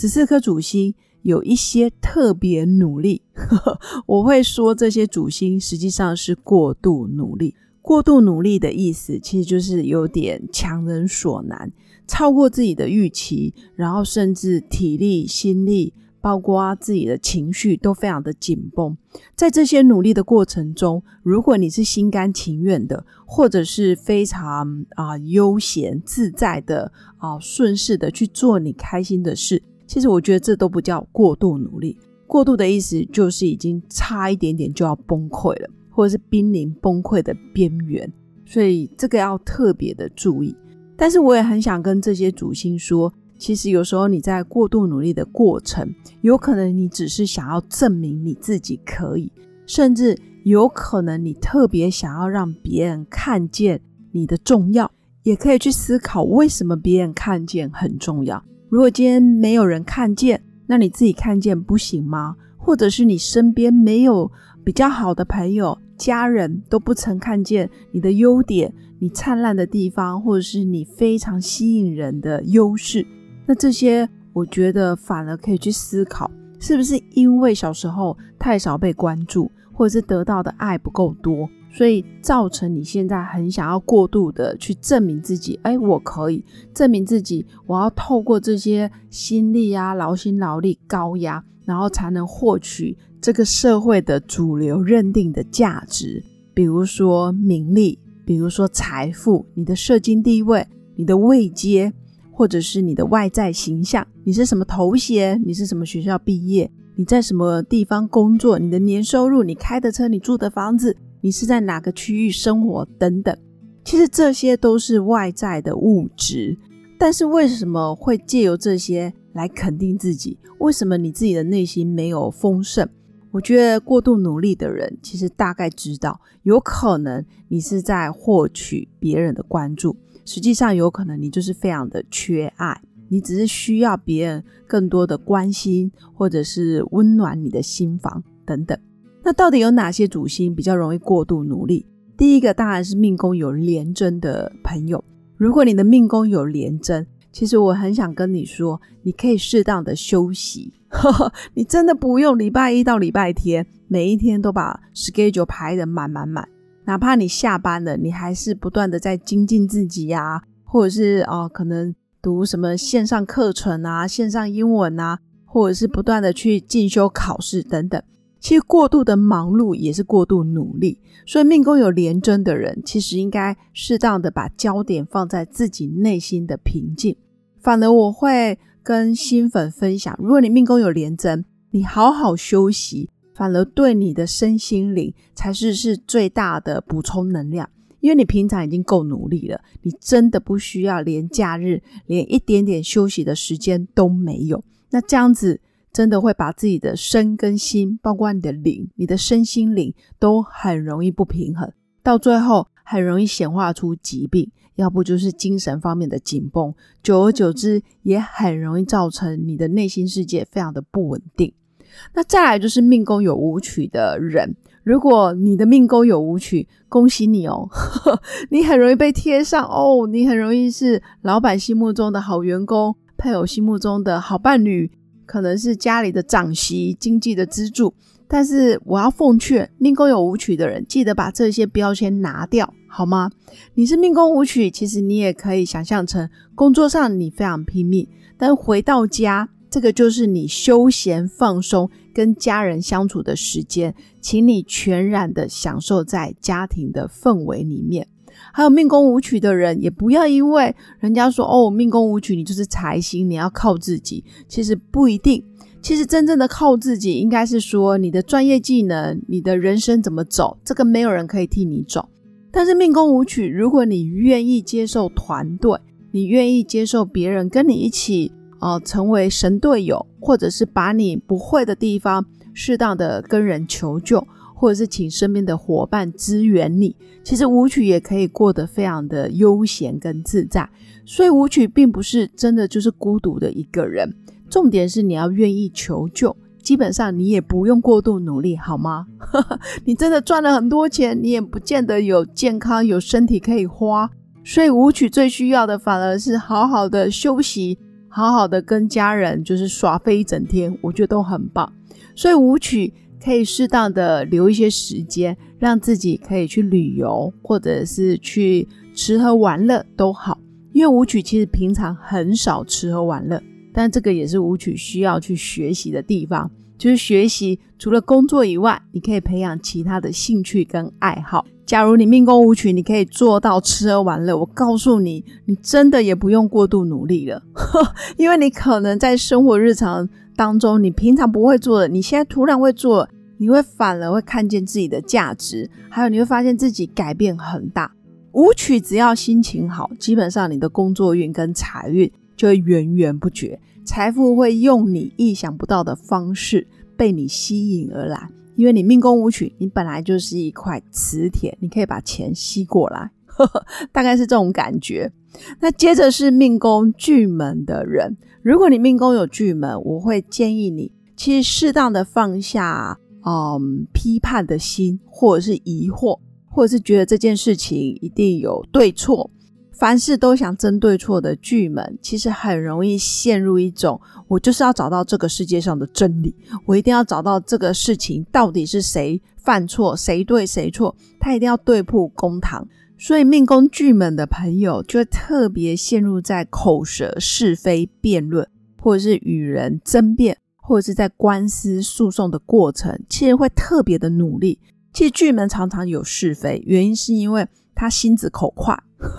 十四颗主星有一些特别努力，我会说这些主星实际上是过度努力。过度努力的意思其实就是有点强人所难，超过自己的预期，然后甚至体力、心力，包括自己的情绪都非常的紧绷。在这些努力的过程中，如果你是心甘情愿的，或者是非常啊悠闲自在的啊顺势的去做你开心的事。其实我觉得这都不叫过度努力，过度的意思就是已经差一点点就要崩溃了，或者是濒临崩溃的边缘，所以这个要特别的注意。但是我也很想跟这些主星说，其实有时候你在过度努力的过程，有可能你只是想要证明你自己可以，甚至有可能你特别想要让别人看见你的重要，也可以去思考为什么别人看见很重要。如果今天没有人看见，那你自己看见不行吗？或者是你身边没有比较好的朋友、家人都不曾看见你的优点、你灿烂的地方，或者是你非常吸引人的优势？那这些，我觉得反而可以去思考，是不是因为小时候太少被关注，或者是得到的爱不够多？所以造成你现在很想要过度的去证明自己，哎，我可以证明自己，我要透过这些心力啊、劳心劳力、高压，然后才能获取这个社会的主流认定的价值，比如说名利，比如说财富，你的社经地位、你的位阶，或者是你的外在形象，你是什么头衔，你是什么学校毕业，你在什么地方工作，你的年收入，你开的车，你住的房子。你是在哪个区域生活等等，其实这些都是外在的物质，但是为什么会借由这些来肯定自己？为什么你自己的内心没有丰盛？我觉得过度努力的人，其实大概知道，有可能你是在获取别人的关注，实际上有可能你就是非常的缺爱，你只是需要别人更多的关心，或者是温暖你的心房等等。那到底有哪些主星比较容易过度努力？第一个当然是命宫有廉贞的朋友。如果你的命宫有廉贞，其实我很想跟你说，你可以适当的休息。你真的不用礼拜一到礼拜天每一天都把 schedule 排的满满满。哪怕你下班了，你还是不断的在精进自己呀，或者是哦，可能读什么线上课程啊、线上英文啊，或者是不断的去进修考试等等。其实过度的忙碌也是过度努力，所以命宫有廉贞的人，其实应该适当的把焦点放在自己内心的平静。反而我会跟新粉分享，如果你命宫有廉贞，你好好休息，反而对你的身心灵才是是最大的补充能量。因为你平常已经够努力了，你真的不需要连假日连一点点休息的时间都没有。那这样子。真的会把自己的身跟心，包括你的灵、你的身心灵，都很容易不平衡，到最后很容易显化出疾病，要不就是精神方面的紧绷，久而久之也很容易造成你的内心世界非常的不稳定。那再来就是命宫有舞曲的人，如果你的命宫有舞曲，恭喜你哦，你很容易被贴上哦，你很容易是老板心目中的好员工，配偶心目中的好伴侣。可能是家里的长媳、经济的支柱，但是我要奉劝命宫有舞曲的人，记得把这些标签拿掉，好吗？你是命宫舞曲，其实你也可以想象成工作上你非常拼命，但回到家，这个就是你休闲放松、跟家人相处的时间，请你全然的享受在家庭的氛围里面。还有命宫舞曲的人，也不要因为人家说哦，命宫舞曲你就是财星，你要靠自己。其实不一定，其实真正的靠自己，应该是说你的专业技能，你的人生怎么走，这个没有人可以替你走。但是命宫舞曲，如果你愿意接受团队，你愿意接受别人跟你一起呃成为神队友，或者是把你不会的地方适当的跟人求救，或者是请身边的伙伴支援你。其实舞曲也可以过得非常的悠闲跟自在。所以舞曲并不是真的就是孤独的一个人，重点是你要愿意求救。基本上你也不用过度努力，好吗？你真的赚了很多钱，你也不见得有健康、有身体可以花。所以舞曲最需要的反而是好好的休息，好好的跟家人就是耍飞一整天，我觉得都很棒。所以舞曲可以适当的留一些时间，让自己可以去旅游，或者是去吃喝玩乐都好。因为舞曲其实平常很少吃喝玩乐，但这个也是舞曲需要去学习的地方，就是学习除了工作以外，你可以培养其他的兴趣跟爱好。假如你命宫舞曲，你可以做到吃喝玩乐，我告诉你，你真的也不用过度努力了，因为你可能在生活日常当中，你平常不会做的，你现在突然会做，你会反而会看见自己的价值，还有你会发现自己改变很大。舞曲只要心情好，基本上你的工作运跟财运就会源源不绝，财富会用你意想不到的方式被你吸引而来。因为你命宫舞曲，你本来就是一块磁铁，你可以把钱吸过来，大概是这种感觉。那接着是命宫巨门的人，如果你命宫有巨门，我会建议你，其实适当的放下嗯批判的心，或者是疑惑。或者是觉得这件事情一定有对错，凡事都想争对错的巨门，其实很容易陷入一种我就是要找到这个世界上的真理，我一定要找到这个事情到底是谁犯错，谁对谁错，他一定要对簿公堂。所以命宫巨门的朋友就特别陷入在口舌是非辩论，或者是与人争辩，或者是在官司诉讼的过程，其实会特别的努力。其实巨门常常有是非，原因是因为他心直口快，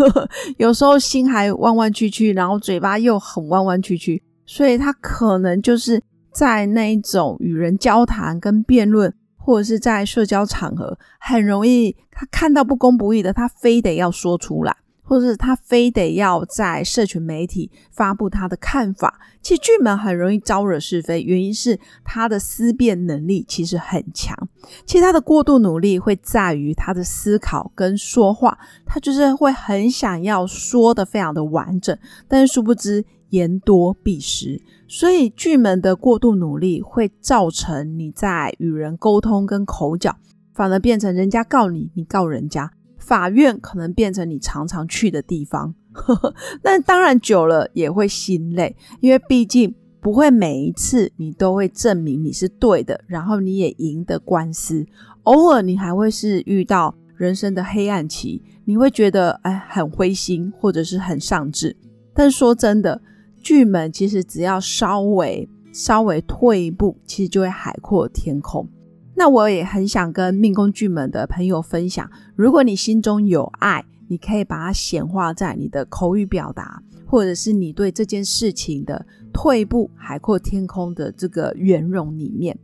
有时候心还弯弯曲曲，然后嘴巴又很弯弯曲曲，所以他可能就是在那一种与人交谈跟辩论，或者是在社交场合，很容易他看到不公不义的，他非得要说出来。或者是他非得要在社群媒体发布他的看法，其实巨门很容易招惹是非，原因是他的思辨能力其实很强。其实他的过度努力会在于他的思考跟说话，他就是会很想要说的非常的完整，但是殊不知言多必失，所以巨门的过度努力会造成你在与人沟通跟口角，反而变成人家告你，你告人家。法院可能变成你常常去的地方，但当然久了也会心累，因为毕竟不会每一次你都会证明你是对的，然后你也赢得官司。偶尔你还会是遇到人生的黑暗期，你会觉得哎很灰心或者是很丧志。但说真的，巨门其实只要稍微稍微退一步，其实就会海阔天空。那我也很想跟命宫巨门的朋友分享，如果你心中有爱，你可以把它显化在你的口语表达，或者是你对这件事情的退一步、海阔天空的这个圆融里面。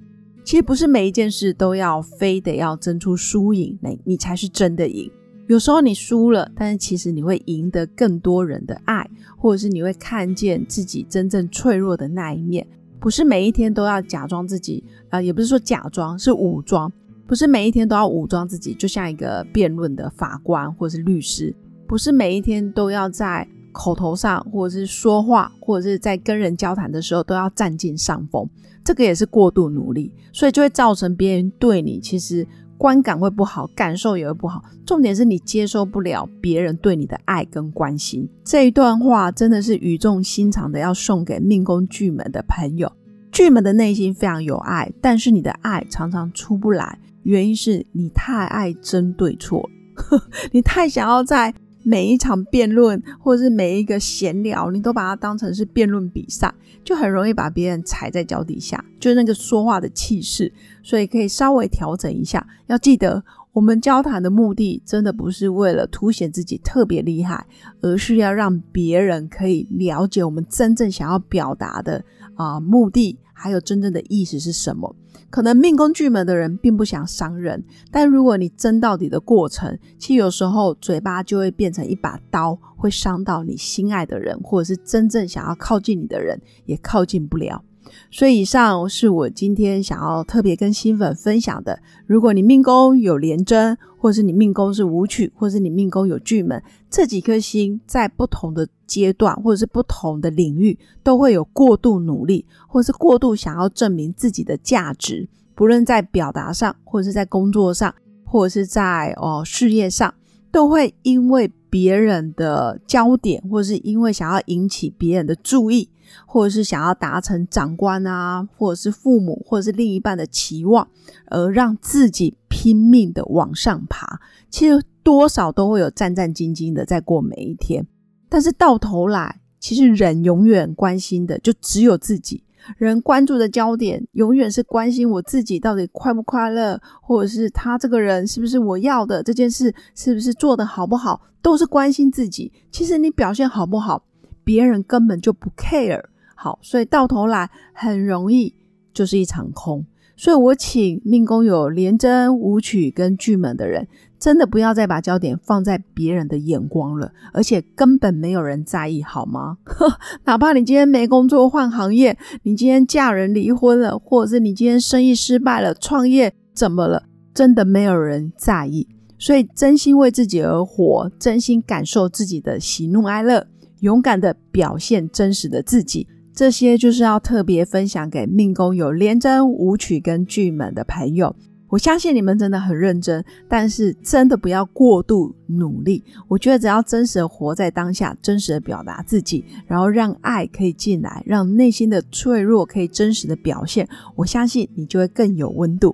其实不是每一件事都要非得要争出输赢，那你才是真的赢。有时候你输了，但是其实你会赢得更多人的爱，或者是你会看见自己真正脆弱的那一面。不是每一天都要假装自己啊，也不是说假装，是武装。不是每一天都要武装自己，就像一个辩论的法官或者是律师。不是每一天都要在口头上或者是说话，或者是在跟人交谈的时候都要占尽上风。这个也是过度努力，所以就会造成别人对你其实。观感会不好，感受也会不好。重点是你接受不了别人对你的爱跟关心。这一段话真的是语重心长的，要送给命宫巨门的朋友。巨门的内心非常有爱，但是你的爱常常出不来，原因是你太爱争对错，你太想要在。每一场辩论，或者是每一个闲聊，你都把它当成是辩论比赛，就很容易把别人踩在脚底下，就那个说话的气势。所以可以稍微调整一下。要记得，我们交谈的目的真的不是为了凸显自己特别厉害，而是要让别人可以了解我们真正想要表达的啊目的，还有真正的意思是什么。可能命宫巨门的人并不想伤人，但如果你争到底的过程，其实有时候嘴巴就会变成一把刀，会伤到你心爱的人，或者是真正想要靠近你的人，也靠近不了。所以以上是我今天想要特别跟新粉分享的。如果你命宫有廉贞，或是你命宫是武曲，或是你命宫有巨门，这几颗星在不同的阶段或者是不同的领域，都会有过度努力，或者是过度想要证明自己的价值，不论在表达上，或者是在工作上，或者是在哦事业上。都会因为别人的焦点，或者是因为想要引起别人的注意，或者是想要达成长官啊，或者是父母，或者是另一半的期望，而让自己拼命的往上爬。其实多少都会有战战兢兢的在过每一天，但是到头来，其实人永远关心的就只有自己。人关注的焦点永远是关心我自己到底快不快乐，或者是他这个人是不是我要的，这件事是不是做的好不好，都是关心自己。其实你表现好不好，别人根本就不 care。好，所以到头来很容易就是一场空。所以我请命宫有廉贞、武曲跟巨门的人。真的不要再把焦点放在别人的眼光了，而且根本没有人在意，好吗？哪怕你今天没工作换行业，你今天嫁人离婚了，或者是你今天生意失败了，创业怎么了？真的没有人在意。所以，真心为自己而活，真心感受自己的喜怒哀乐，勇敢的表现真实的自己，这些就是要特别分享给命宫有廉贞、武曲跟巨门的朋友。我相信你们真的很认真，但是真的不要过度努力。我觉得只要真实的活在当下，真实的表达自己，然后让爱可以进来，让内心的脆弱可以真实的表现，我相信你就会更有温度。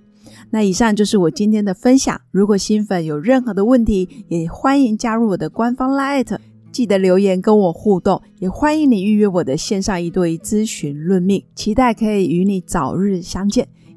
那以上就是我今天的分享。如果新粉有任何的问题，也欢迎加入我的官方 Light，记得留言跟我互动。也欢迎你预约我的线上一对一咨询论命，期待可以与你早日相见。